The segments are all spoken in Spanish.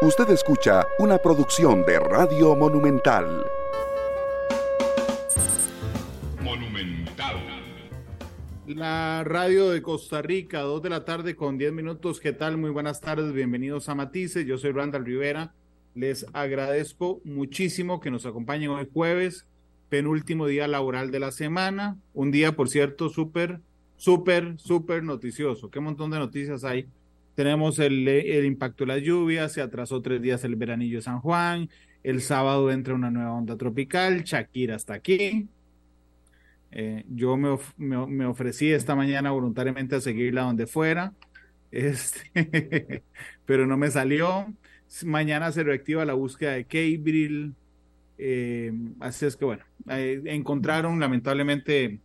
Usted escucha una producción de Radio Monumental. Monumental. La radio de Costa Rica, 2 de la tarde con 10 minutos. ¿Qué tal? Muy buenas tardes, bienvenidos a Matices. Yo soy Randall Rivera. Les agradezco muchísimo que nos acompañen hoy jueves, penúltimo día laboral de la semana. Un día, por cierto, súper, súper, súper noticioso. Qué montón de noticias hay tenemos el, el, impacto de las lluvias, se atrasó tres días el veranillo de San Juan, el sábado entra una nueva onda tropical, Shakira está aquí. Eh, yo me, me, ofrecí esta mañana voluntariamente a seguirla donde fuera, este, pero no me salió. Mañana se reactiva la búsqueda de Cabril. Eh, así es que bueno, eh, encontraron lamentablemente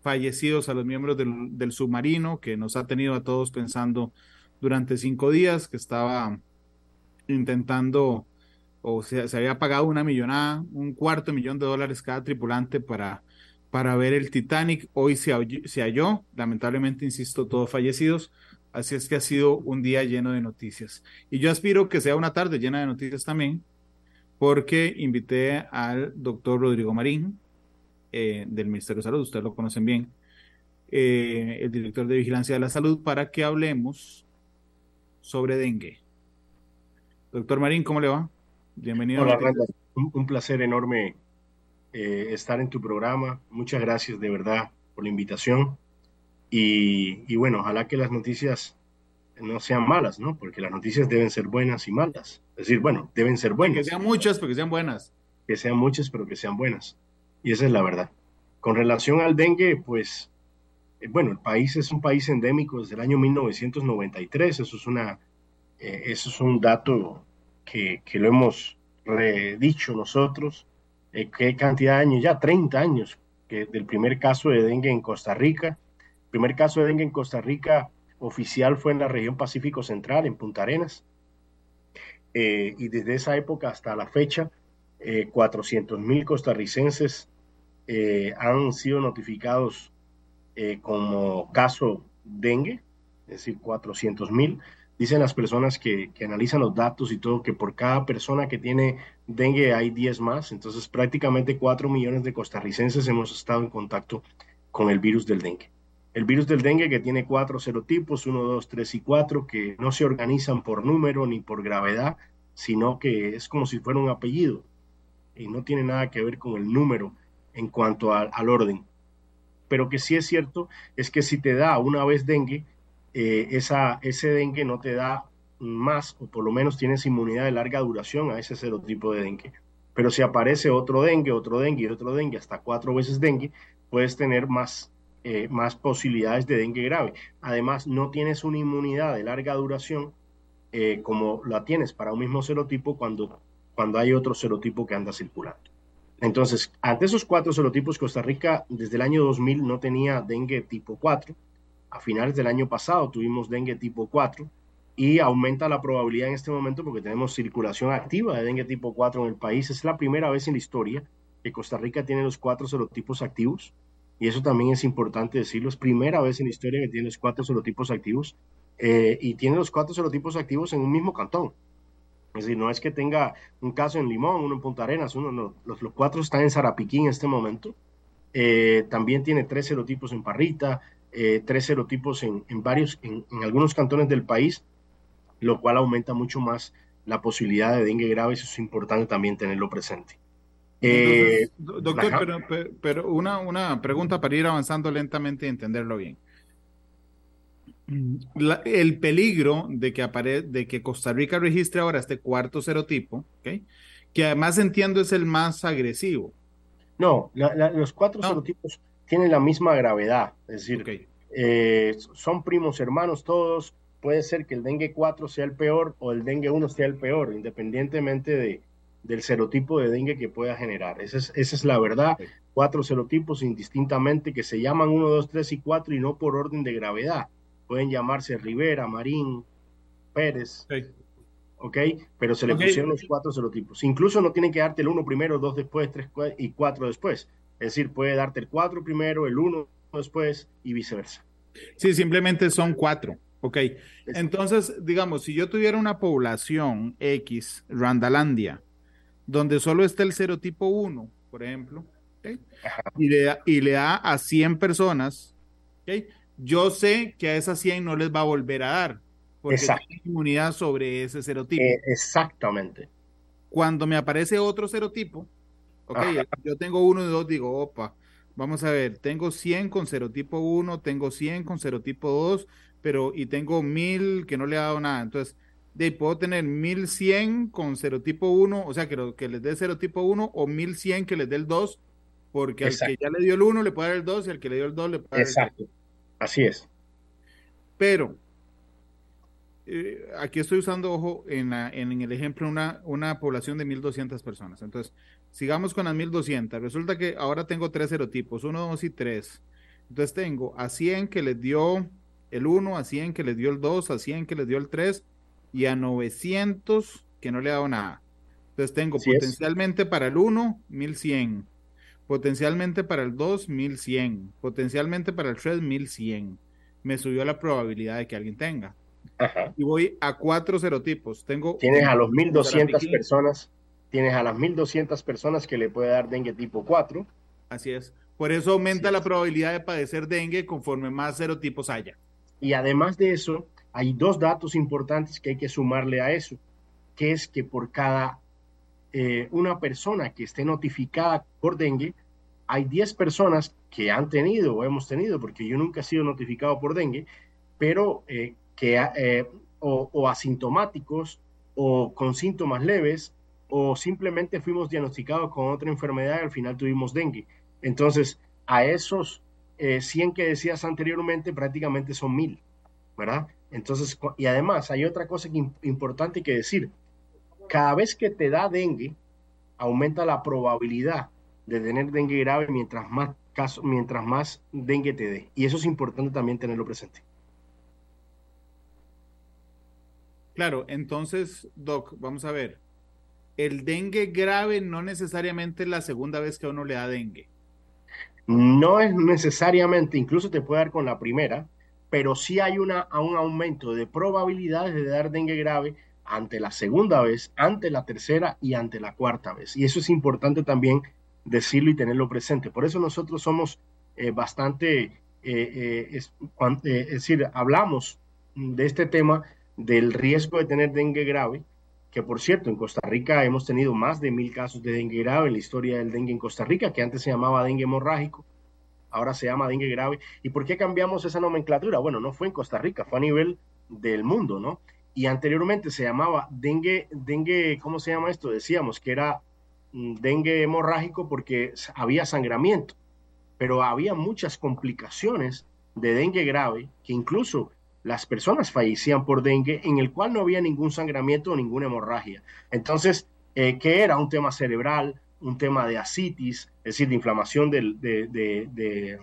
fallecidos a los miembros del, del submarino que nos ha tenido a todos pensando durante cinco días que estaba intentando o sea, se había pagado una millonada, un cuarto millón de dólares cada tripulante para, para ver el Titanic. Hoy se, se halló, lamentablemente, insisto, todos fallecidos. Así es que ha sido un día lleno de noticias. Y yo aspiro que sea una tarde llena de noticias también, porque invité al doctor Rodrigo Marín eh, del Ministerio de Salud, ustedes lo conocen bien, eh, el director de Vigilancia de la Salud, para que hablemos sobre dengue. Doctor Marín, ¿cómo le va? Bienvenido. Hola, Randa. Un, un, placer enorme eh, estar en tu programa. Muchas gracias de verdad por la invitación. Y, y, bueno, ojalá que las noticias no sean malas, ¿no? Porque las noticias deben ser buenas y malas. Es decir, bueno, deben ser buenas. Que sean muchas, pero que sean buenas. Que sean muchas, pero que sean buenas. Y esa es la verdad. Con relación al dengue, pues bueno, el país es un país endémico desde el año 1993, eso es, una, eh, eso es un dato que, que lo hemos dicho nosotros, eh, qué cantidad de años, ya 30 años que del primer caso de dengue en Costa Rica. El primer caso de dengue en Costa Rica oficial fue en la región Pacífico Central, en Punta Arenas. y desde esa época hasta la fecha, 400 mil costarricenses han sido notificados eh, como caso dengue, es decir, 400 mil. Dicen las personas que, que, analizan los datos y todo que por cada persona que tiene dengue hay 10 más. Entonces prácticamente 4 millones de costarricenses hemos estado en contacto con el virus del dengue. El virus del dengue que tiene cuatro serotipos, 1, 2, 3 y 4, que no se organizan por número ni por gravedad, sino que es como si fuera un apellido y no tiene nada que ver con el número en cuanto a, al orden pero que sí es cierto es que si te da una vez dengue, eh, esa, ese dengue no te da más, o por lo menos tienes inmunidad de larga duración a ese serotipo de dengue. Pero si aparece otro dengue, otro dengue otro dengue, hasta cuatro veces dengue, puedes tener más, eh, más posibilidades de dengue grave. Además, no tienes una inmunidad de larga duración eh, como la tienes para un mismo serotipo cuando, cuando hay otro serotipo que anda circulando. Entonces, ante esos cuatro serotipos, Costa Rica desde el año 2000 no tenía dengue tipo 4. A finales del año pasado tuvimos dengue tipo 4 y aumenta la probabilidad en este momento porque tenemos circulación activa de dengue tipo 4 en el país. Es la primera vez en la historia que Costa Rica tiene los cuatro serotipos activos y eso también es importante decirlo. Es primera vez en la historia que tiene los cuatro serotipos activos eh, y tiene los cuatro serotipos activos en un mismo cantón. Es decir, no es que tenga un caso en Limón, uno en Punta Arenas, uno, los, los, cuatro están en Sarapiquí en este momento. Eh, también tiene tres serotipos en Parrita, eh, tres serotipos en, en varios, en, en, algunos cantones del país, lo cual aumenta mucho más la posibilidad de dengue grave. Eso es importante también tenerlo presente. Eh, doctor, pero, pero, una, una pregunta para ir avanzando lentamente y entenderlo bien la, el peligro de que, apare, de que Costa Rica registre ahora este cuarto serotipo, ¿okay? que además entiendo es el más agresivo. No, la, la, los cuatro no. serotipos tienen la misma gravedad, es decir, okay. eh, son primos hermanos todos, puede ser que el dengue 4 sea el peor o el dengue 1 sea el peor, independientemente de, del serotipo de dengue que pueda generar. Esa es, esa es la verdad. Okay. Cuatro serotipos indistintamente que se llaman 1, 2, 3 y 4 y no por orden de gravedad pueden llamarse Rivera, Marín, Pérez, sí. ¿ok? Pero se le okay. pusieron los cuatro serotipos. Incluso no tienen que darte el uno primero, dos después, tres y cuatro después. Es decir, puede darte el cuatro primero, el uno después y viceversa. Sí, simplemente son cuatro. Ok, entonces, digamos, si yo tuviera una población X, Randalandia, donde solo está el serotipo 1, por ejemplo, y, le da, y le da a 100 personas, yo sé que a esas 100 no les va a volver a dar, porque tiene inmunidad sobre ese serotipo. Eh, exactamente. Cuando me aparece otro serotipo, ok, yo tengo uno y dos, digo, opa, vamos a ver, tengo 100 con serotipo 1, tengo 100 con serotipo 2, pero y tengo 1000 que no le ha dado nada. Entonces, de, puedo tener 1100 con serotipo 1, o sea, que, que les dé serotipo 1 o 1100 que les dé el 2, porque al que ya le dio el 1 le puede dar el 2 y al que le dio el 2 le puede dar el Exacto. Así es. Pero, eh, aquí estoy usando, ojo, en, en, el ejemplo, una, una población de 1200 personas. Entonces, sigamos con las 1200. Resulta que ahora tengo tres serotipos, 1, 2 y 3. Entonces tengo a 100 que les dio el 1, a 100 que les dio el 2, a 100 que les dio el 3 y a 900 que no le ha dado nada. Entonces tengo potencialmente para el 1, 1100. Potencialmente para el 2, 1100. Potencialmente para el 3, 1100. Me subió la probabilidad de que alguien tenga. Y voy a cuatro serotipos. Tengo tienes a los 1200 personas, tienes a las 1200 personas que le puede dar dengue tipo 4. Así es. Por eso aumenta la probabilidad de padecer dengue conforme más serotipos haya. Y además de eso, hay dos datos importantes que hay que sumarle a eso, que es que por cada eh, una persona que esté notificada por dengue, hay 10 personas que han tenido o hemos tenido, porque yo nunca he sido notificado por dengue, pero eh, que eh, o, asintomáticos o con síntomas leves o simplemente fuimos diagnosticados con otra enfermedad y al final tuvimos dengue. Entonces, a esos 100 que decías anteriormente prácticamente son mil, ¿verdad? Entonces, y además hay otra cosa importante que decir. Cada vez que te da dengue, aumenta la probabilidad de tener dengue grave mientras más caso, mientras más dengue te dé. Y eso es importante también tenerlo presente. Claro, entonces, Doc, vamos a ver. El dengue grave no necesariamente es la segunda vez que uno le da dengue. No es necesariamente, incluso te puede dar con la primera, pero sí hay una, un aumento de probabilidades de dar dengue grave ante la segunda vez, ante la tercera y ante la cuarta vez. Y eso es importante también decirlo y tenerlo presente. Por eso nosotros somos eh, bastante, eh, eh, es, es, decir, hablamos de este tema del riesgo de tener dengue grave, que por cierto, en Costa Rica hemos tenido más de mil casos de dengue grave en la historia del dengue en Costa Rica, que antes se llamaba dengue hemorrágico, ahora se llama dengue grave. ¿Y por qué cambiamos esa nomenclatura? Bueno, no fue en Costa Rica, fue a nivel del mundo, ¿no? Y anteriormente se llamaba dengue, dengue, ¿cómo se llama esto? Decíamos que era mm, dengue hemorrágico porque había sangramiento, pero había muchas complicaciones de dengue grave que incluso las personas fallecían por dengue, en el cual no había ningún sangramiento o ninguna hemorragia. Entonces, eh, ¿qué era? Un tema cerebral, un tema de asitis, es decir, de inflamación del, de,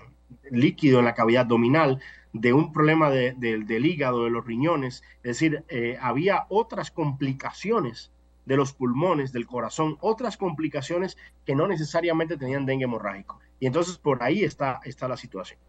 líquido en la cavidad abdominal, de un problema del hígado, de los riñones, es decir, eh, había otras complicaciones de los pulmones, del corazón, otras complicaciones que no necesariamente tenían dengue hemorrágico. Y entonces por ahí está, está la situación.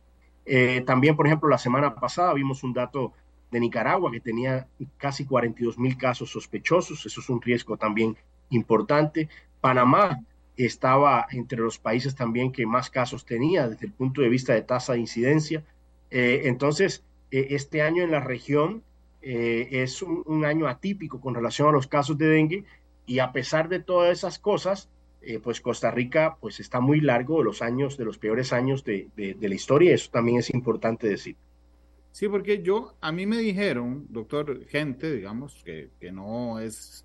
Eh, también, por ejemplo, la semana pasada vimos un dato de Nicaragua que tenía casi 42 mil casos sospechosos. Eso es un riesgo también importante. Panamá estaba entre los países también que más casos tenía desde el punto de vista de tasa de incidencia. Eh, entonces, eh, este año en la región es un, año atípico con relación a los casos de dengue y a pesar de todas esas cosas, eh, pues Costa Rica pues está muy largo de los años, de los peores años de, la historia, eso también es importante decir. Sí, porque yo, a mí me dijeron, doctor, gente, digamos, que, que no es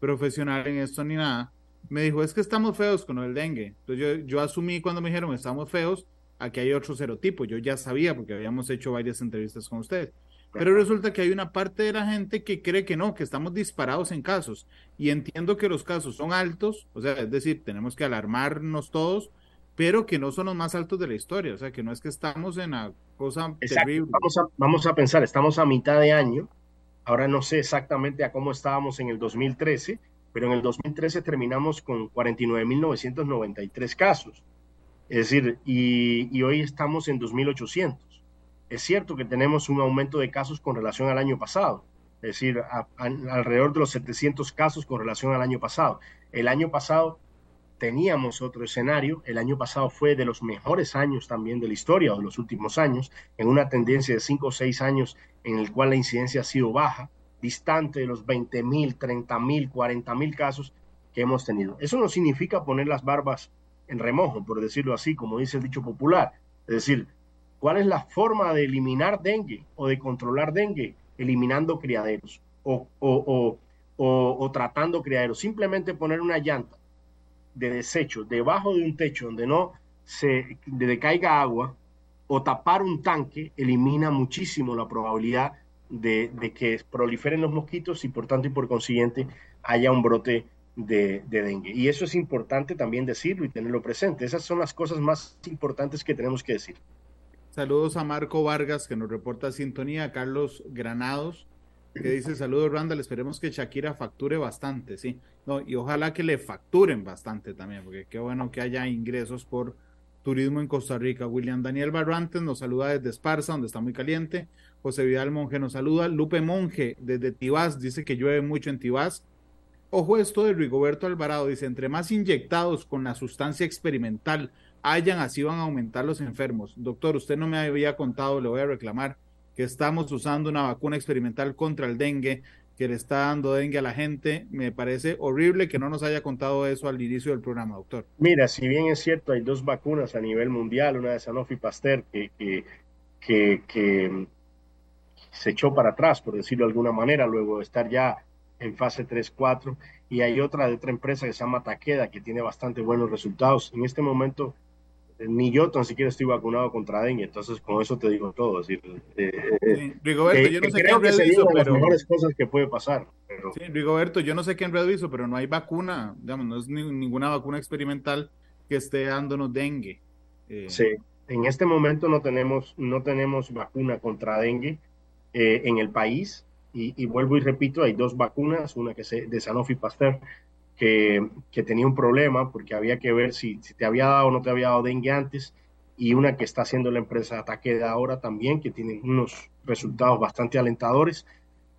profesional en esto ni nada, me dijo, es que estamos feos con el dengue. Entonces yo, yo asumí cuando me dijeron, estamos feos, aquí hay otro serotipo. Yo ya sabía porque habíamos hecho varias entrevistas con ustedes. Pero resulta que hay una parte de la gente que cree que no, que estamos disparados en casos. Y entiendo que los casos son altos, o sea, es decir, tenemos que alarmarnos todos, pero que no son los más altos de la historia. O sea, que no es que estamos en la cosa terrible. Vamos a, vamos a pensar, estamos a mitad de año. Ahora no sé exactamente a cómo estábamos en el 2013, pero en el 2013 terminamos con 49.993 casos. Es decir, y, hoy estamos en 2.800. es cierto que tenemos un aumento de casos con relación al año pasado, es decir, alrededor de los 700 casos con relación al año pasado. El año pasado teníamos otro escenario, el año pasado fue de los mejores años también de la historia, de los últimos años, en una tendencia de 5 o 6 años en el cual la incidencia ha sido baja, distante de los 20 mil, 30 mil, 40 mil casos que hemos tenido. Eso no significa poner las barbas en remojo, por decirlo así, como dice el dicho popular. Es decir, ¿cuál es la forma de eliminar dengue o de controlar dengue? Eliminando criaderos o, o, o, o tratando criaderos. Simplemente poner una llanta de desecho debajo de un techo donde no se decaiga agua o tapar un tanque elimina muchísimo la probabilidad de, que proliferen los mosquitos y por tanto y por consiguiente haya un brote de, dengue. Y eso es importante también decirlo y tenerlo presente. Esas son las cosas más importantes que tenemos que decir. Saludos a Marco Vargas que nos reporta sintonía, a Carlos Granados que dice saludos Randall, esperemos que Shakira facture bastante, sí. No, y ojalá que le facturen bastante también, porque qué bueno que haya ingresos por turismo en Costa Rica. William Daniel Barrantes nos saluda desde Esparza, donde está muy caliente. José Vidal Monje nos saluda. Lupe Monje desde Tibás dice que llueve mucho en Tibás. Ojo esto de Rigoberto Alvarado, dice, entre más inyectados con la sustancia experimental hayan, así van a aumentar los enfermos. Doctor, usted no me había contado, le voy a reclamar que estamos usando una vacuna experimental contra el dengue, que le está dando dengue a la gente. Me parece horrible que no nos haya contado eso al inicio del programa, doctor. Mira, si bien es cierto, hay dos vacunas a nivel mundial, una de Sanofi Pasteur que, que, que, se echó para atrás, por decirlo de alguna manera, luego de estar ya en fase 3, 4, y hay otra de otra empresa que se llama Takeda, que tiene bastante buenos resultados. En este momento ni yo tan siquiera estoy vacunado contra dengue, entonces con eso te digo todo. Decir, eh, eh, Rigoberto, yo no sé qué en Red hizo, pero... las mejores cosas que puede pasar. Sí, Rigoberto, yo no sé qué en Red hizo, pero no hay vacuna, digamos, no es ninguna vacuna experimental que esté dándonos dengue. Eh, sí, en este momento no tenemos, no tenemos vacuna contra dengue en el país, y, y, vuelvo y repito, hay dos vacunas, una que es de Sanofi Pasteur, que, tenía un problema porque había que ver si, te había dado o no te había dado dengue antes y una que está haciendo la empresa Ataque de ahora también, que tiene unos resultados bastante alentadores,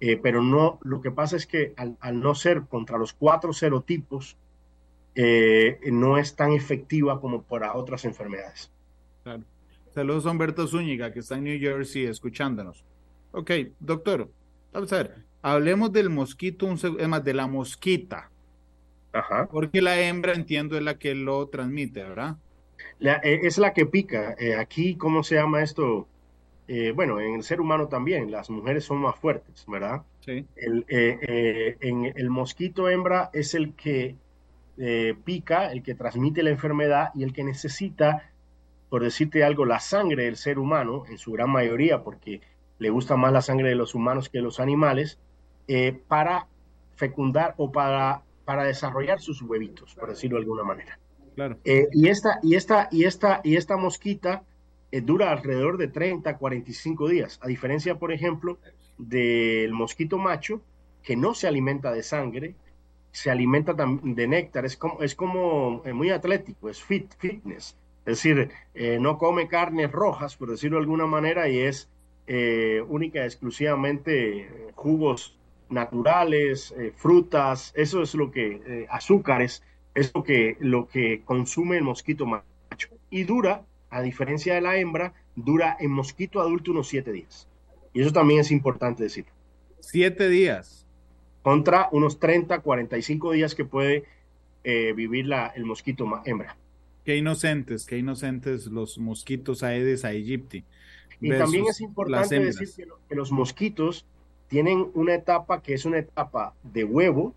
eh, pero no, lo que pasa es que al, no ser contra los cuatro serotipos, eh, no es tan efectiva como para otras enfermedades. Claro. Saludos a Humberto Zúñiga, que está en New Jersey escuchándonos. Ok, doctor, vamos a ver, hablemos del mosquito, un, es más, de la mosquita. Porque la hembra, entiendo, es la que lo transmite, ¿verdad? Eh, es la que pica. Eh, aquí, ¿cómo se llama esto? Eh, bueno, en el ser humano también, las mujeres son más fuertes, ¿verdad? Sí. El, en el mosquito hembra es el que pica, el que transmite la enfermedad y el que necesita, por decirte algo, la sangre del ser humano, en su gran mayoría, porque le gusta más la sangre de los humanos que de los animales, para fecundar o para para desarrollar sus huevitos, por decirlo de alguna manera. Claro. Eh, y, esta, y, esta, y, esta, y esta mosquita eh, dura alrededor de 30, 45 días, a diferencia, por ejemplo, del mosquito macho, que no se alimenta de sangre, se alimenta de néctar, es como, es como eh, muy atlético, es fit, fitness. Es decir, no come carnes rojas, por decirlo de alguna manera, y es única y exclusivamente jugos naturales, eh, frutas, eso es lo que, eh, azúcares, es lo que, lo que consume el mosquito macho. Y dura, a diferencia de la hembra, dura en mosquito adulto unos siete días. Y eso también es importante decir. Siete días. Contra unos 30, 45 días que puede eh, vivir la, el mosquito hembra. Qué inocentes, qué inocentes los mosquitos Aedes aegypti. Y también es importante decir que los mosquitos tienen una etapa que es una etapa de huevo,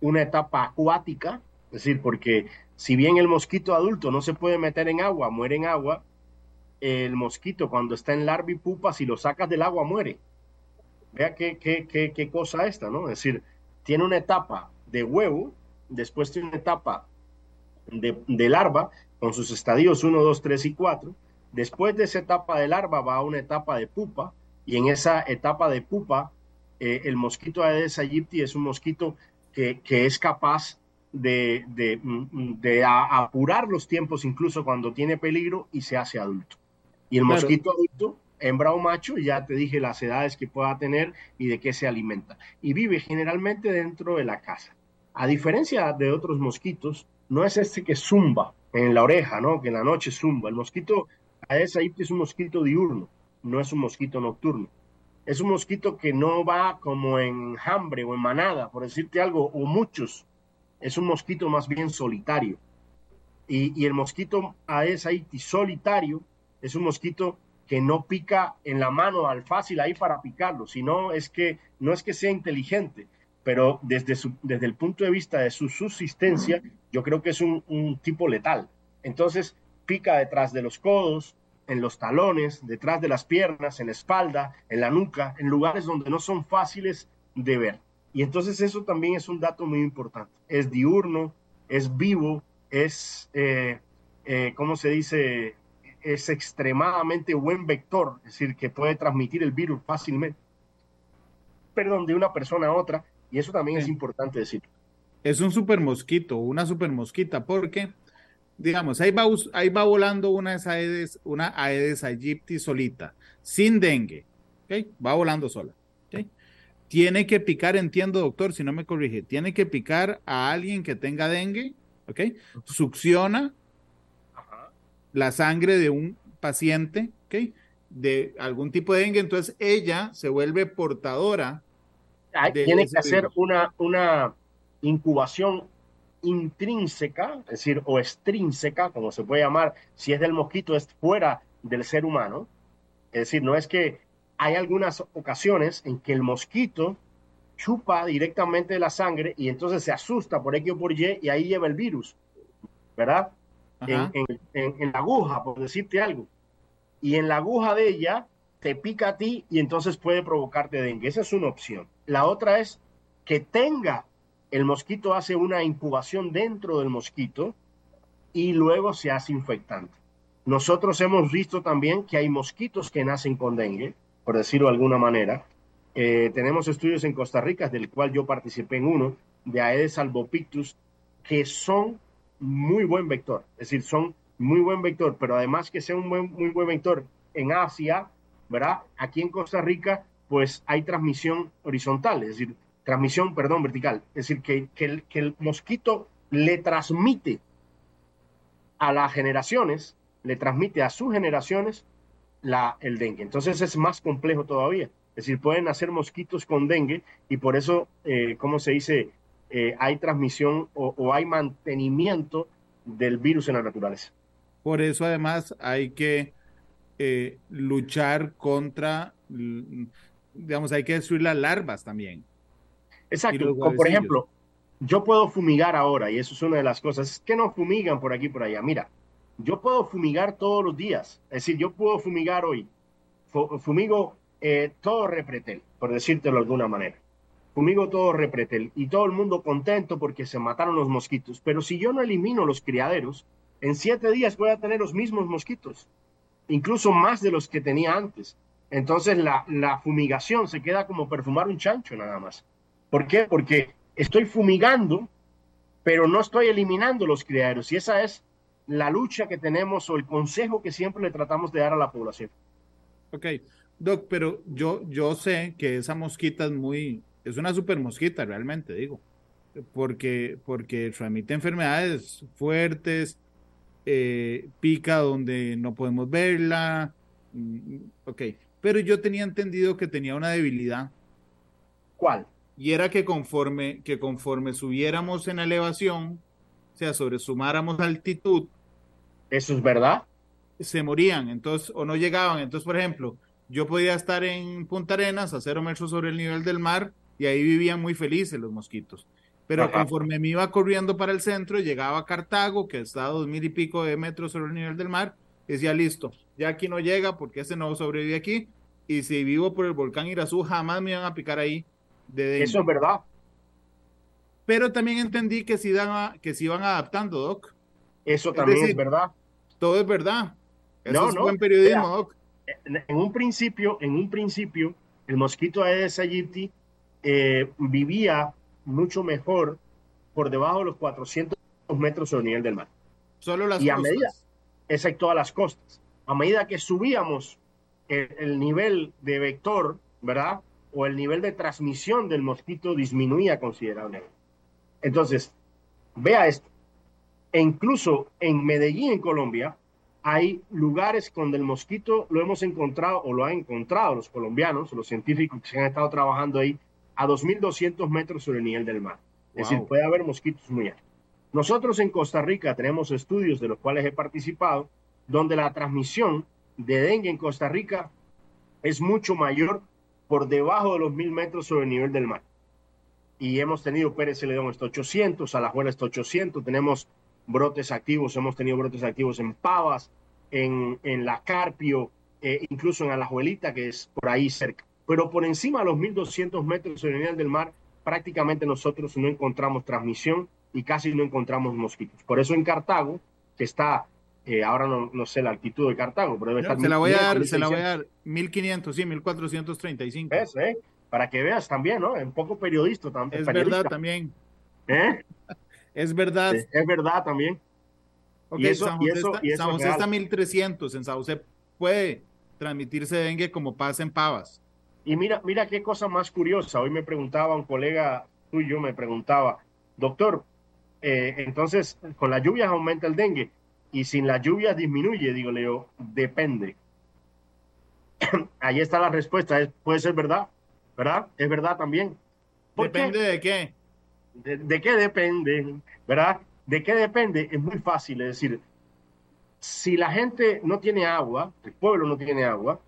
una etapa acuática, es decir, porque si bien el mosquito adulto no se puede meter en agua, muere en agua, el mosquito cuando está en larva y pupa, si lo sacas del agua, muere. Vea qué, qué, qué, qué cosa esta, ¿no? Es decir, tiene una etapa de huevo, después tiene una etapa de, de larva, con sus estadios 1, 2, 3 y 4. Después de esa etapa de larva va a una etapa de pupa, y en esa etapa de pupa, eh, el mosquito Aedes aegypti es un mosquito que, es capaz de, de, apurar los tiempos incluso cuando tiene peligro y se hace adulto. Y el mosquito adulto hembra o macho, ya te dije las edades que pueda tener y de qué se alimenta. Y vive generalmente dentro de la casa. A diferencia de otros mosquitos, no es este que zumba en la oreja, ¿no? Que en la noche zumba. El mosquito Aedes aegypti es un mosquito diurno, no es un mosquito nocturno. Es un mosquito que no va como en hambre o en manada, por decirte algo, o muchos. Es un mosquito más bien solitario. Y, y el mosquito Aedes aegypti solitario es un mosquito que no pica en la mano al fácil ahí para picarlo, sino es que no es que sea inteligente, pero desde, su, desde el punto de vista de su subsistencia, yo creo que es un, un tipo letal. Entonces, pica detrás de los codos, en los talones, detrás de las piernas, en la espalda, en la nuca, en lugares donde no son fáciles de ver. Y entonces eso también es un dato muy importante. Es diurno, es vivo, es, eh, eh, ¿cómo se dice? Es extremadamente buen vector, es decir, que puede transmitir el virus fácilmente, perdón, de una persona a otra. Y eso también es importante decir. Es un super mosquito, una super mosquita, porque digamos, ahí va, ahí va volando una Aedes, una Aedes aegypti solita, sin dengue, ¿okay? va volando sola. ¿okay? Tiene que picar, entiendo, doctor, si no me corrige, tiene que picar a alguien que tenga dengue, ¿ok? Succiona la sangre de un paciente, ¿ok? De algún tipo de dengue, entonces ella se vuelve portadora. tiene que hacer una, una incubación intrínseca, es decir, o extrínseca, como se puede llamar, si es del mosquito, es fuera del ser humano. Es decir, no es que hay algunas ocasiones en que el mosquito chupa directamente la sangre y entonces se asusta por X o por Y y ahí lleva el virus, ¿verdad? En, en, en, la aguja, por decirte algo. Y en la aguja de ella te pica a ti y entonces puede provocarte dengue. Esa es una opción. La otra es que tenga el mosquito hace una incubación dentro del mosquito y luego se hace infectante. Nosotros hemos visto también que hay mosquitos que nacen con dengue, por decirlo de alguna manera. Eh, tenemos estudios en Costa Rica, del cual yo participé en uno, de Aedes albopictus, que son muy buen vector, es decir, son muy buen vector, pero además que sea un muy buen vector en Asia, ¿verdad? Aquí en Costa Rica, pues hay transmisión horizontal, es decir, transmisión, perdón, vertical. Es decir, que, que, el, mosquito le transmite a las generaciones, le transmite a sus generaciones la, el dengue. Entonces es más complejo todavía. Es decir, pueden hacer mosquitos con dengue y por eso, eh, ¿cómo se dice? Eh, hay transmisión o, o, hay mantenimiento del virus en la naturaleza. Por eso además hay que eh, luchar contra, digamos, hay que destruir las larvas también. Exacto. por ejemplo, yo puedo fumigar ahora, y eso es una de las cosas. Es que no fumigan por aquí por allá. Mira, yo puedo fumigar todos los días. Es decir, yo puedo fumigar hoy. Fumigo eh, todo repretel, por decírtelo de alguna manera. Fumigo todo repretel y todo el mundo contento porque se mataron los mosquitos. Pero si yo no elimino los criaderos, en siete días voy a tener los mismos mosquitos, incluso más de los que tenía antes. Entonces la, la fumigación se queda como perfumar un chancho nada más. ¿Por qué? Porque estoy fumigando, pero no estoy eliminando los criaderos. Y esa es la lucha que tenemos o el consejo que siempre le tratamos de dar a la población. Ok, Doc, pero yo, yo sé que esa mosquita es muy, es una super mosquita realmente, digo, porque, porque transmite enfermedades fuertes, eh, pica donde no podemos verla, mm, ok, pero yo tenía entendido que tenía una debilidad. ¿Cuál? Y era que conforme, que conforme subiéramos en elevación, o sea, sobresumáramos altitud. ¿Eso es verdad? Se morían, entonces, o no llegaban. Entonces, por ejemplo, yo podía estar en Punta Arenas a cero metros sobre el nivel del mar y ahí vivían muy felices los mosquitos. Pero conforme me iba corriendo para el centro, llegaba a Cartago, que está a dos mil y pico de metros sobre el nivel del mar, y decía, listo, ya aquí no llega porque ese no sobrevive aquí, y si vivo por el volcán Irazú, jamás me iban a picar ahí, eso es verdad. Pero también entendí que se, iban, que se iban adaptando, Doc. Eso también es, verdad. Todo es verdad. Eso no, es buen periodismo, Doc. En un principio, en un principio, el mosquito Aedes aegypti eh, vivía mucho mejor por debajo de los 400 metros sobre el nivel del mar. Solo las y costas. a medida, excepto a las costas. A medida que subíamos el, nivel de vector, ¿verdad? O el nivel de transmisión del mosquito disminuía considerablemente. Entonces, vea esto. E incluso en Medellín, en Colombia, hay lugares donde el mosquito lo hemos encontrado o lo han encontrado los colombianos, los científicos que han estado trabajando ahí, a 2.200 metros sobre el nivel del mar. Es decir, puede haber mosquitos muy altos. Nosotros en Costa Rica tenemos estudios de los cuales he participado, donde la transmisión de dengue en Costa Rica es mucho mayor por debajo de los 1.000 metros sobre el nivel del mar. Y hemos tenido Pérez Celedón hasta 800, Alajuela hasta 800, tenemos brotes activos, hemos tenido brotes activos en Pavas, en, en La Carpio, eh, incluso en Alajuelita, que es por ahí cerca. Pero por encima de los 1.200 metros sobre el nivel del mar, prácticamente nosotros no encontramos transmisión y casi no encontramos mosquitos. Por eso en Cartago, que está, eh, ahora no, no, sé la altitud de Cartago, pero debe estar... Se la voy a dar, se la voy a dar 1500, sí, 1435. Es, eh? Para que veas también, ¿no? Un poco periodista también. Es verdad también. ¿Eh? Es verdad. es verdad también. Ok, y eso, San José, está, San José está 1300. En San José puede transmitirse dengue como pasa en Pavas. Y mira, mira qué cosa más curiosa. Hoy me preguntaba un colega tuyo, me preguntaba, doctor, eh, entonces con las lluvias aumenta el dengue y sin las lluvias disminuye. Digo, Leo, depende. Ahí está la respuesta. puede ser verdad, ¿verdad? Es verdad también. ¿Depende de qué? ¿De, qué depende? ¿Verdad? ¿De qué depende? Es muy fácil, es decir, si la gente no tiene agua, el pueblo no tiene agua,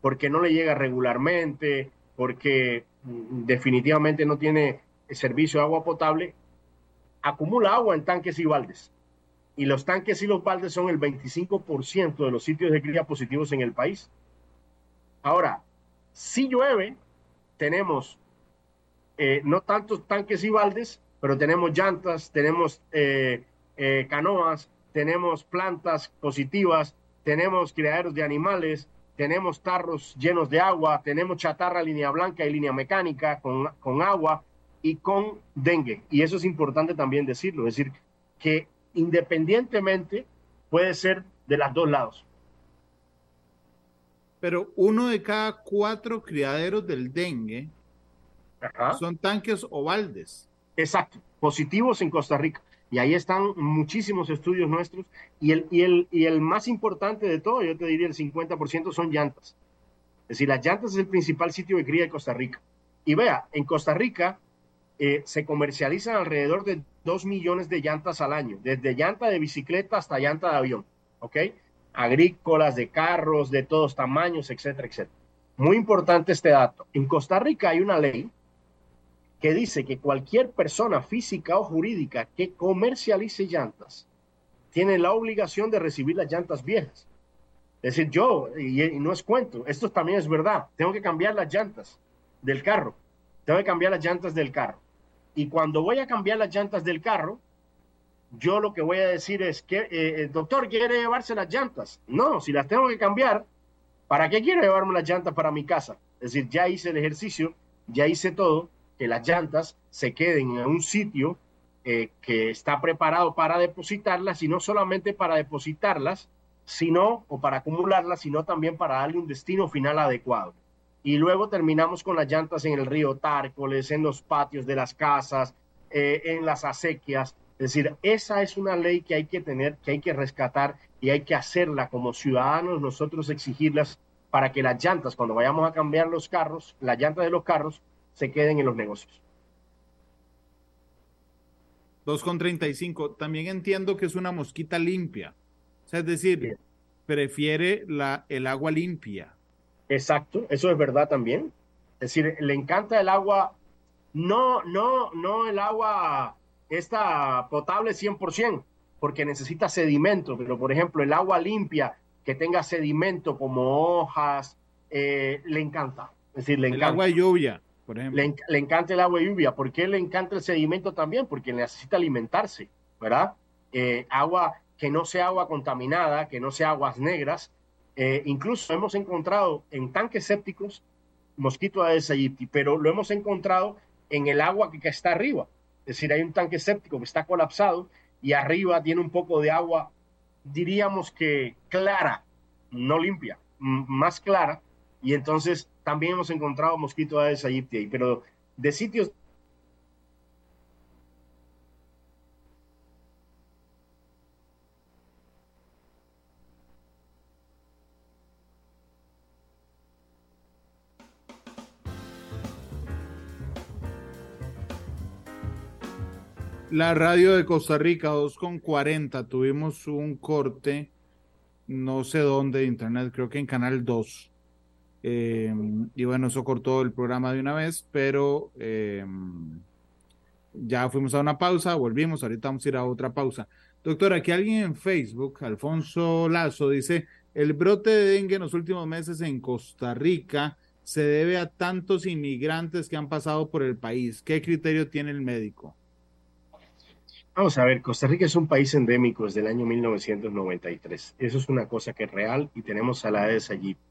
porque no le llega regularmente, porque mm, definitivamente no tiene servicio de agua potable, acumula agua en tanques y baldes. Y los tanques y los baldes son el 25% de los sitios de cría positivos en el país. Ahora, si llueve, tenemos eh, no tantos tanques y baldes, pero tenemos llantas, tenemos eh, eh, canoas, tenemos plantas positivas, tenemos criaderos de animales, tenemos tarros llenos de agua, tenemos chatarra, línea blanca y línea mecánica con, con agua y con dengue. Y eso es importante también decirlo, es decir, que independientemente puede ser de los dos lados. Pero uno de cada cuatro criaderos del dengue son tanques o baldes. Exacto, positivos en Costa Rica. Y ahí están muchísimos estudios nuestros. Y el, y el, y el más importante de todo, yo te diría el 50% son llantas. Es decir, las llantas es el principal sitio de cría de Costa Rica. Y vea, en Costa Rica eh, se comercializan alrededor de 2 millones de llantas al año, desde llanta de bicicleta hasta llanta de avión, ¿ok? Agrícolas, de carros, de todos tamaños, etcétera, etcétera. Muy importante este dato. En Costa Rica hay una ley que dice que cualquier persona física o jurídica que comercialice llantas tiene la obligación de recibir las llantas viejas. Es decir, yo, y, no es cuento, esto también es verdad, tengo que cambiar las llantas del carro, tengo que cambiar las llantas del carro. Y cuando voy a cambiar las llantas del carro, yo lo que voy a decir es que eh, el doctor quiere llevarse las llantas. No, si las tengo que cambiar, ¿para qué quiero llevarme las llantas para mi casa? Es decir, ya hice el ejercicio, ya hice todo, que las llantas se queden en un sitio eh, que está preparado para depositarlas y no solamente para depositarlas, sino o para acumularlas, sino también para darle un destino final adecuado. Y luego terminamos con las llantas en el río Tárcoles, en los patios de las casas, eh, en las acequias. Es decir, esa es una ley que hay que tener, que hay que rescatar y hay que hacerla como ciudadanos, nosotros exigirlas para que las llantas, cuando vayamos a cambiar los carros, las llantas de los carros, se queden en los negocios. 2,35. También entiendo que es una mosquita limpia. O sea, es decir, prefiere la, el agua limpia. Exacto, eso es verdad también. Es decir, le encanta el agua, no, no, no el agua esta potable 100%, porque necesita sedimento, pero por ejemplo, el agua limpia que tenga sedimento como hojas, eh, le encanta. Es decir, le encanta. El agua de lluvia. Le, encanta el agua de lluvia. ¿Por qué le encanta el sedimento también? Porque necesita alimentarse, ¿verdad? Eh, agua que no sea agua contaminada, que no sea aguas negras. Eh, incluso hemos encontrado en tanques sépticos mosquito Aedes aegypti, pero lo hemos encontrado en el agua que, que está arriba. Es decir, hay un tanque séptico que está colapsado y arriba tiene un poco de agua, diríamos que clara, no limpia, más clara y entonces también hemos encontrado mosquito Aedes aegypti ahí, pero de sitios La radio de Costa Rica, 2.40, tuvimos un corte, no sé dónde, de internet, creo que en Canal 2. Em, y bueno, eso cortó el programa de una vez, pero em, ya fuimos a una pausa, volvimos, ahorita vamos a ir a otra pausa. Doctor, aquí alguien en Facebook, Alfonso Lazo, dice, el brote de dengue en los últimos meses en Costa Rica se debe a tantos inmigrantes que han pasado por el país. ¿Qué criterio tiene el médico? Vamos a ver, Costa Rica es un país endémico desde el año 1993. Eso es una cosa que es real y tenemos a la Aedes aegypti.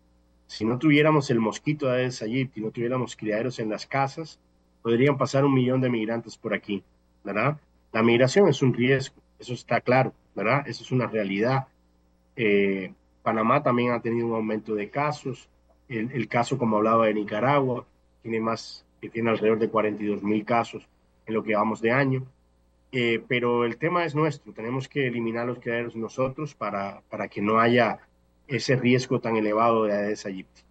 Si no tuviéramos el mosquito de Aedes aegypti, no tuviéramos criaderos en las casas, podrían pasar un millón de migrantes por aquí, ¿verdad? La migración es un riesgo, eso está claro, ¿verdad? Eso es una realidad. Eh, Panamá también ha tenido un aumento de casos. El, el, caso, como hablaba de Nicaragua, tiene más, que tiene alrededor de 42 mil casos en lo que vamos de año. Eh, pero el tema es nuestro, tenemos que eliminar los criaderos nosotros para, para que no haya ese riesgo tan elevado de Aedes aegypti.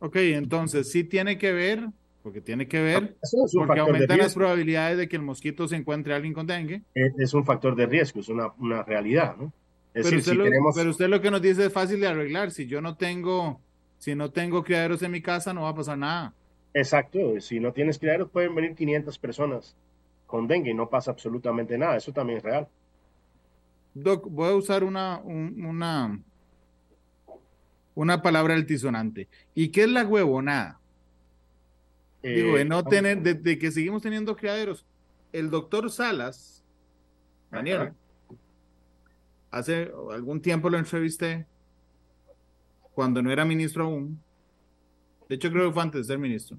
Ok, entonces sí tiene que ver, porque tiene que ver, es porque aumentan las probabilidades de que el mosquito se encuentre a alguien con dengue. Es, es un factor de riesgo, es una, una realidad, ¿no? Es pero, decir, usted si lo, tenemos... pero usted lo que nos dice es fácil de arreglar. Si yo no tengo, si no tengo criaderos en mi casa, no va a pasar nada. Exacto, si no tienes criaderos pueden venir 500 personas con dengue y no pasa absolutamente nada. Eso también es real. Doc, voy a usar una, un, una, una palabra altisonante. ¿Y qué es la huevonada? Eh, Digo, de no tener, de, de, que seguimos teniendo criaderos. El doctor Salas, Daniel, Ajá. hace algún tiempo lo entrevisté, cuando no era ministro aún. De hecho, creo que fue antes de ser ministro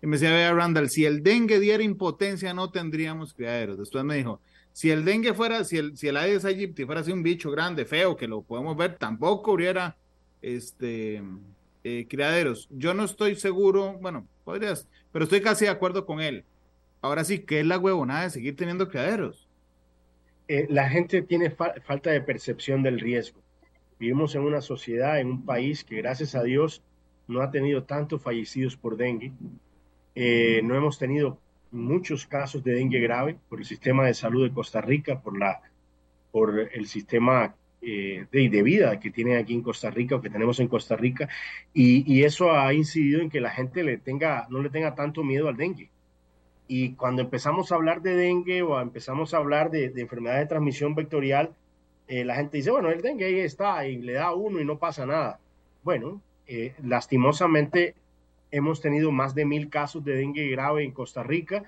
y me decía, vea Randall, si el dengue diera impotencia no tendríamos criaderos. Después me dijo, si el dengue fuera, si el, si el Aedes aegypti fuera así un bicho grande, feo, que lo podemos ver, tampoco hubiera este, eh, criaderos. Yo no estoy seguro, bueno, podrías, pero estoy casi de acuerdo con él. Ahora sí, ¿qué es la huevonada de seguir teniendo criaderos? Eh, la gente tiene fa falta de percepción del riesgo. Vivimos en una sociedad, en un país que gracias a Dios no ha tenido tantos fallecidos por dengue eh, no hemos tenido muchos casos de dengue grave por el sistema de salud de Costa Rica, por, la, por el sistema eh, de, vida que tiene aquí en Costa Rica o que tenemos en Costa Rica, y, eso ha incidido en que la gente le tenga, no le tenga tanto miedo al dengue. Y cuando empezamos a hablar de dengue o empezamos a hablar de, de enfermedad de transmisión vectorial, eh, la gente dice, bueno, el dengue ahí está y le da uno y no pasa nada. Bueno, lastimosamente hemos tenido más de mil casos de dengue grave en Costa Rica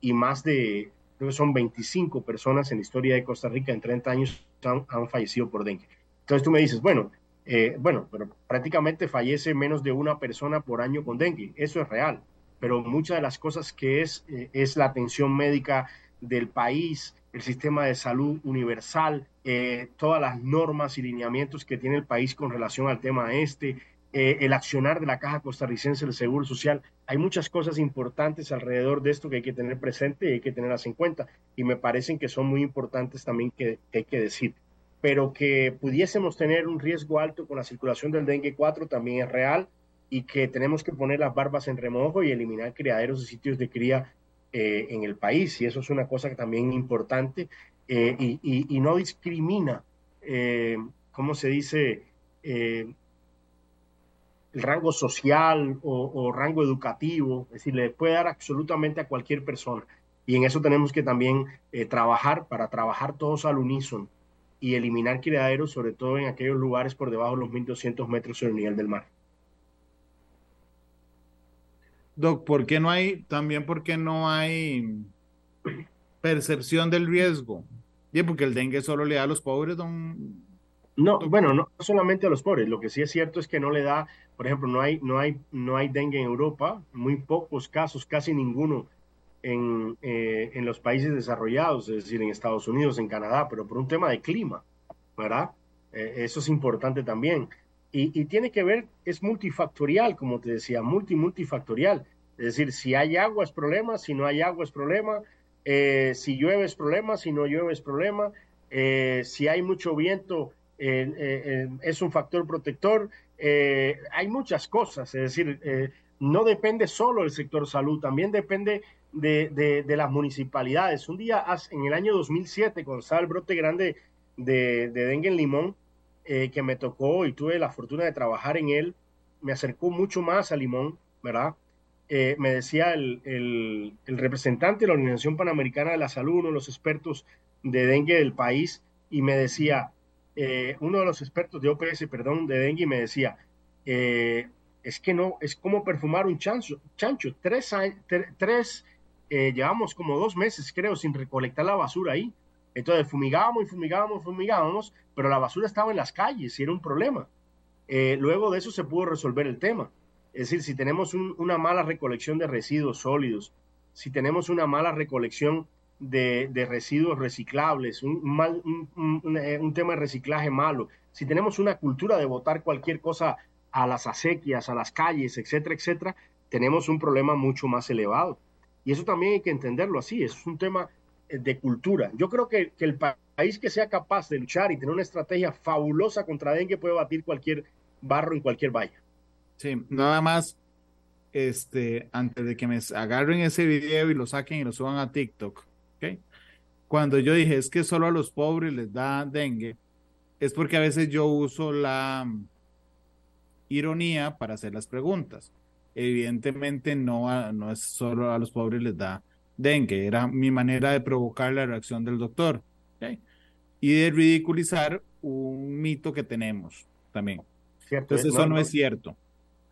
y más de, creo que son 25 personas en la historia de Costa Rica en 30 años han, han fallecido por dengue. Entonces tú me dices, bueno, eh, bueno, pero prácticamente fallece menos de una persona por año con dengue. Eso es real, pero muchas de las cosas que es, eh, es la atención médica del país, el sistema de salud universal, eh, todas las normas y lineamientos que tiene el país con relación al tema este, eh, el accionar de la Caja Costarricense del Seguro Social. Hay muchas cosas importantes alrededor de esto que hay que tener presente y hay que tenerlas en cuenta. Y me parecen que son muy importantes también que, que hay que decir. Pero que pudiésemos tener un riesgo alto con la circulación del dengue 4 también es real y que tenemos que poner las barbas en remojo y eliminar criaderos y sitios de cría eh, en el país. Y eso es una cosa que también importante eh, y, y, y, no discrimina, eh, ¿cómo se dice? El rango social o, o, rango educativo, es decir, le puede dar absolutamente a cualquier persona. Y en eso tenemos que también eh, trabajar para trabajar todos al unísono y eliminar criaderos, sobre todo en aquellos lugares por debajo de los 1.200 metros sobre el nivel del mar. Doc, ¿por qué no hay, también por qué no hay percepción del riesgo? Bien, porque el dengue solo le da a los pobres, don, no, bueno, no solamente a los pobres. Lo que sí es cierto es que no le da, por ejemplo, no hay, no hay, no hay dengue en Europa, muy pocos casos, casi ninguno en, eh, en los países desarrollados, es decir, en Estados Unidos, en Canadá, pero por un tema de clima, ¿verdad? Eh, eso es importante también. Y, tiene que ver, es multifactorial, como te decía, multi, multifactorial. Es decir, si hay agua es problema, si no hay agua es problema, eh, si llueve es problema, si no llueve es problema, si hay mucho viento eh, es un factor protector. hay muchas cosas, es decir, no depende solo del sector salud, también depende de, las municipalidades. Un día, en el año 2007, con estaba el brote grande de, de dengue en Limón, eh, que me tocó y tuve la fortuna de trabajar en él, me acercó mucho más a Limón, ¿verdad? Eh, me decía el, el, representante de la Organización Panamericana de la Salud, uno de los expertos de dengue del país, y me decía, eh, uno de los expertos de OPS, perdón, de dengue, me decía, es que no, es como perfumar un chancho, chancho, tres, tres llevamos como dos meses, creo, sin recolectar la basura ahí. Entonces fumigábamos y fumigábamos fumigábamos, pero la basura estaba en las calles y era un problema. Eh, luego de eso se pudo resolver el tema. Es decir, si tenemos una mala recolección de residuos sólidos, si tenemos una mala recolección de, residuos reciclables, un, mal, eh, un, tema de reciclaje malo, si tenemos una cultura de botar cualquier cosa a las acequias, a las calles, etcétera, etcétera, tenemos un problema mucho más elevado. Y eso también hay que entenderlo así, es un tema de cultura. Yo creo que, el país que sea capaz de luchar y tener una estrategia fabulosa contra dengue puede batir cualquier barro en cualquier valle. Sí, nada más, este, antes de que me agarren ese video y lo saquen y lo suban a TikTok, ¿ok? Cuando yo dije, es que solo a los pobres les da dengue, es porque a veces yo uso la mm, ironía para hacer las preguntas. Evidentemente no, no es solo a los pobres les da dengue, era mi manera de provocar la reacción del doctor y de ridiculizar un mito que tenemos también. Entonces eso no, es cierto.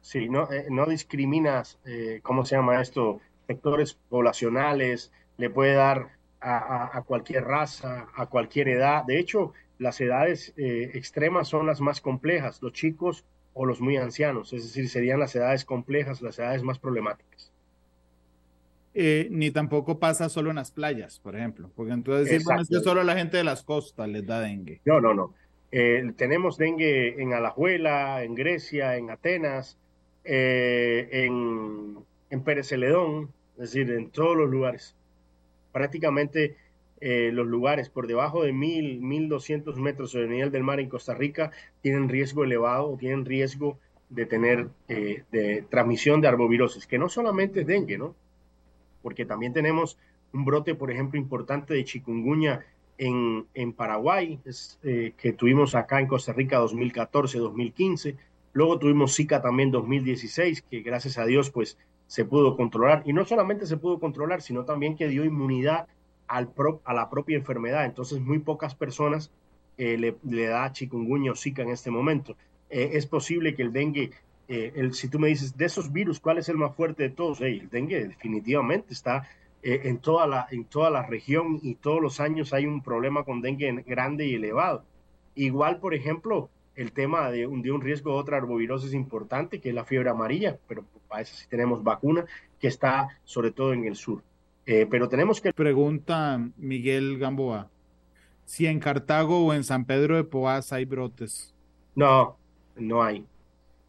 Sí, no, eh, no discriminas, eh, ¿cómo se llama esto? Sectores poblacionales, le puede dar a, cualquier raza, a cualquier edad. De hecho, las edades eh, extremas son las más complejas, los chicos o los muy ancianos, es decir, serían las edades complejas, las edades más problemáticas. Eh, ni tampoco pasa solo en las playas, por ejemplo, porque entonces bueno, es que solo la gente de las costas les da dengue. No, no, no. Eh, tenemos dengue en Alajuela, en Grecia, en Atenas, eh, en, en Pérez Celedón, es decir, en todos los lugares. Prácticamente los lugares por debajo de mil, mil doscientos metros sobre el nivel del mar en Costa Rica tienen riesgo elevado, tienen riesgo de tener de transmisión de arbovirosis, que no solamente es dengue, ¿no? porque también tenemos un brote, por ejemplo, importante de chikungunya en, en Paraguay, eh, que tuvimos acá en Costa Rica 2014, 2015. Luego tuvimos Zika también 2016, que gracias a Dios pues se pudo controlar. Y no solamente se pudo controlar, sino también que dio inmunidad al a la propia enfermedad. Entonces muy pocas personas eh, le, le, da chikungunya o Zika en este momento. Eh, es posible que el dengue eh, el, si tú me dices, de esos virus, ¿cuál es el más fuerte de todos? el dengue definitivamente está eh, en, toda la, en toda la región y todos los años hay un problema con dengue grande y elevado. Igual, por ejemplo, el tema de un, de un riesgo de otra arbovirosis importante, que es la fiebre amarilla, pero para eso sí tenemos vacuna, que está sobre todo en el sur. Eh, pero tenemos que... Pregunta Miguel Gamboa, si en Cartago o en San Pedro de Poás hay brotes. No, no hay.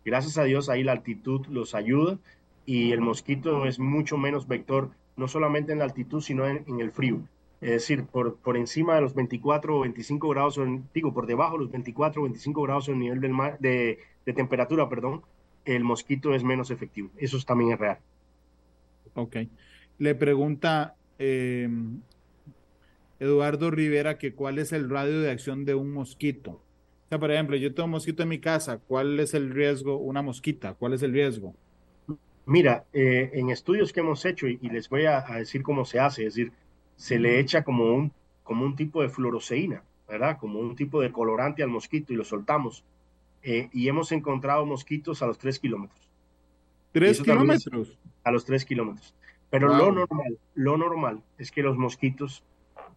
Gracias a Dios ahí la altitud los ayuda y el mosquito es mucho menos vector, no solamente en la altitud, sino en, el frío. Es decir, por, por encima de los 24 o 25 grados, digo, por debajo de los 24 o 25 grados en nivel del mar, de, temperatura, perdón, el mosquito es menos efectivo. Eso también es real. Ok. Le pregunta em, Eduardo Rivera que cuál es el radio de acción de un mosquito sea, por ejemplo, yo tengo un mosquito en mi casa, ¿cuál es el riesgo? Una mosquita, ¿cuál es el riesgo? Mira, eh, en estudios que hemos hecho, y, les voy a, decir cómo se hace, es decir, se le echa como un, como un tipo de fluoroseína, ¿verdad? Como un tipo de colorante al mosquito y lo soltamos. Eh, y hemos encontrado mosquitos a los tres kilómetros. ¿Tres kilómetros? A los tres kilómetros. Pero lo normal, lo normal es que los mosquitos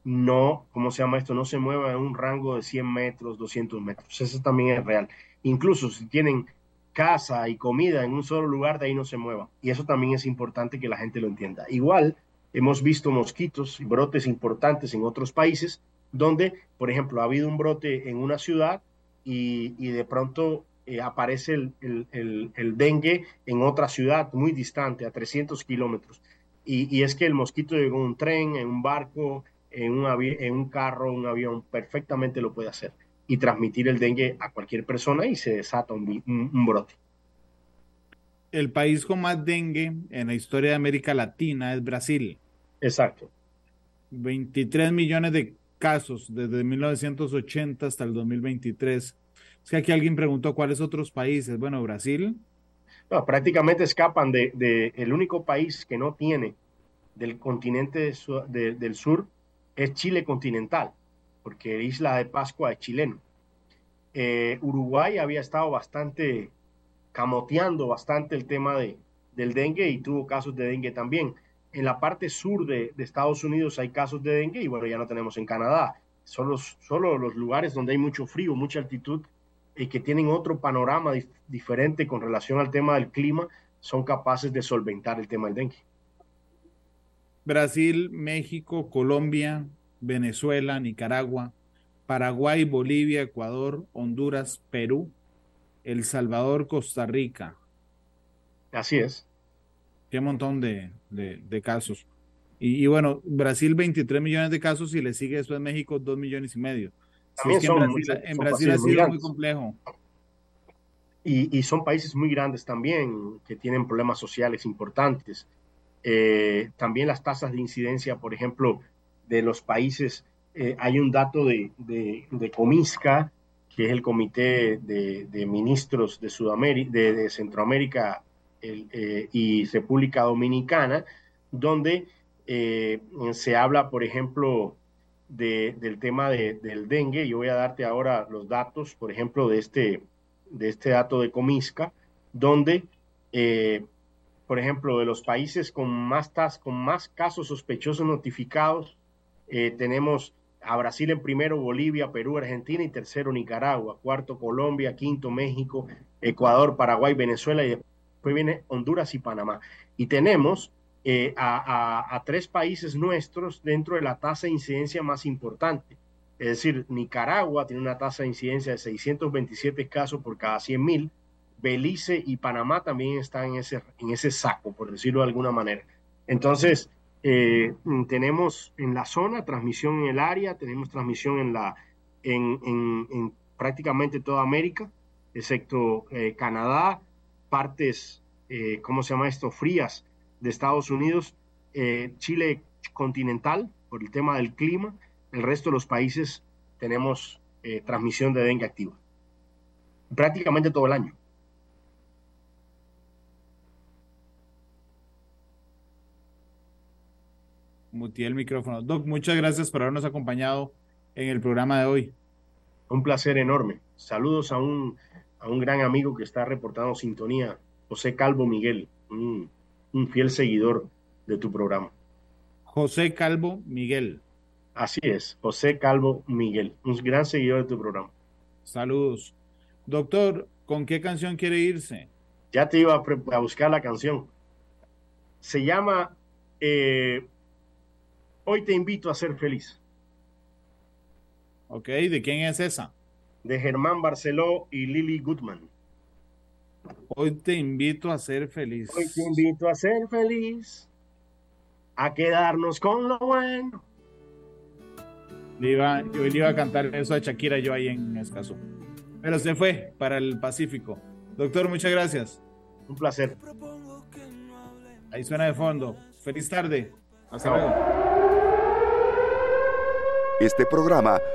no, ¿cómo se llama esto? No se mueva en un rango de 100 metros, 200 metros. Eso también es real. Incluso si tienen casa y comida en un solo lugar, de ahí no se mueva. Y eso también es importante que la gente lo entienda. Igual, hemos visto mosquitos y brotes importantes en otros países donde, por ejemplo, ha habido un brote en una ciudad y, de pronto eh, aparece el, dengue en otra ciudad muy distante, a 300 kilómetros. Y, es que el mosquito llegó en un tren, en un barco, en un, en un carro, un avión, perfectamente lo puede hacer y transmitir el dengue a cualquier persona y se desata un brote. El país con más dengue en la historia de América Latina es Brasil. Exacto. 23 millones de casos desde 1980 hasta el 2023 es que aquí alguien preguntó cuáles otros países. Bueno, Brasil. No, prácticamente escapan de, el único país que no tiene del continente del sur es Chile continental, porque Isla de Pascua es chileno. Eh, Uruguay había estado bastante camoteando bastante el tema de, del dengue y tuvo casos de dengue también. En la parte sur de, Estados Unidos hay casos de dengue y bueno, ya no tenemos en Canadá. Solo, solo los lugares donde hay mucho frío, mucha altitud, y que tienen otro panorama diferente con relación al tema del clima, son capaces de solventar el tema del dengue. Brasil, México, Colombia, Venezuela, Nicaragua, Paraguay, Bolivia, Ecuador, Honduras, Perú, El Salvador, Costa Rica. Así es. Qué montón de, casos. Y, bueno, Brasil 23 millones de casos y le sigue después México 2 millones y medio en Brasil, ha sido muy complejo. Y, son países muy grandes también, que tienen problemas sociales importantes. Eh, también las tasas de incidencia, por ejemplo, de los países, eh, hay un dato de, de, Comisca, que es el Comité de, Ministros de, Sudamérica, de, Centroamérica eh, y República Dominicana, donde se habla, por ejemplo, del tema del dengue. Yo voy a darte ahora los datos, por ejemplo, de este, de este dato de Comisca, donde, eh, por ejemplo, de los países con más, tas, con más casos sospechosos notificados, eh, tenemos a Brasil en primero, Bolivia, Perú, Argentina y tercero Nicaragua, cuarto Colombia, quinto México, Ecuador, Paraguay, Venezuela y después viene Honduras y Panamá. Y tenemos eh, a, tres países nuestros dentro de la tasa de incidencia más importante. Es decir, Nicaragua tiene una tasa de incidencia de 627 casos por cada 100 mil. Belice y Panamá también están en ese, en ese saco, por decirlo de alguna manera. Entonces, eh, tenemos en la zona transmisión en el área, tenemos transmisión en, la, en, prácticamente toda América, excepto eh, Canadá, partes, ¿cómo se llama esto? Frías de Estados Unidos, eh, Chile continental por el tema del clima, el resto de los países tenemos eh, transmisión de dengue activa, prácticamente todo el año. Mutié el micrófono. Doc, muchas gracias por habernos acompañado en el programa de hoy. Un placer enorme. Saludos a un, a un gran amigo que está reportando sintonía, José Calvo Miguel, un fiel seguidor de tu programa. José Calvo Miguel. Así es, José Calvo Miguel, un gran seguidor de tu programa. Saludos. Doctor, ¿con qué canción quiere irse? Ya te iba a, buscar la canción. Se llama eh, Hoy te invito a ser feliz. Ok, ¿de quién es esa? De Germán Barceló y Lily Goodman. Hoy te invito a ser feliz. Hoy te invito a ser feliz, a quedarnos con lo bueno. Le iba, yo le iba a cantar eso a Shakira yo ahí en Escazú. Pero se fue para el Pacífico. Doctor, muchas gracias. Un placer. Ahí suena de fondo. Feliz tarde. Hasta luego. Este programa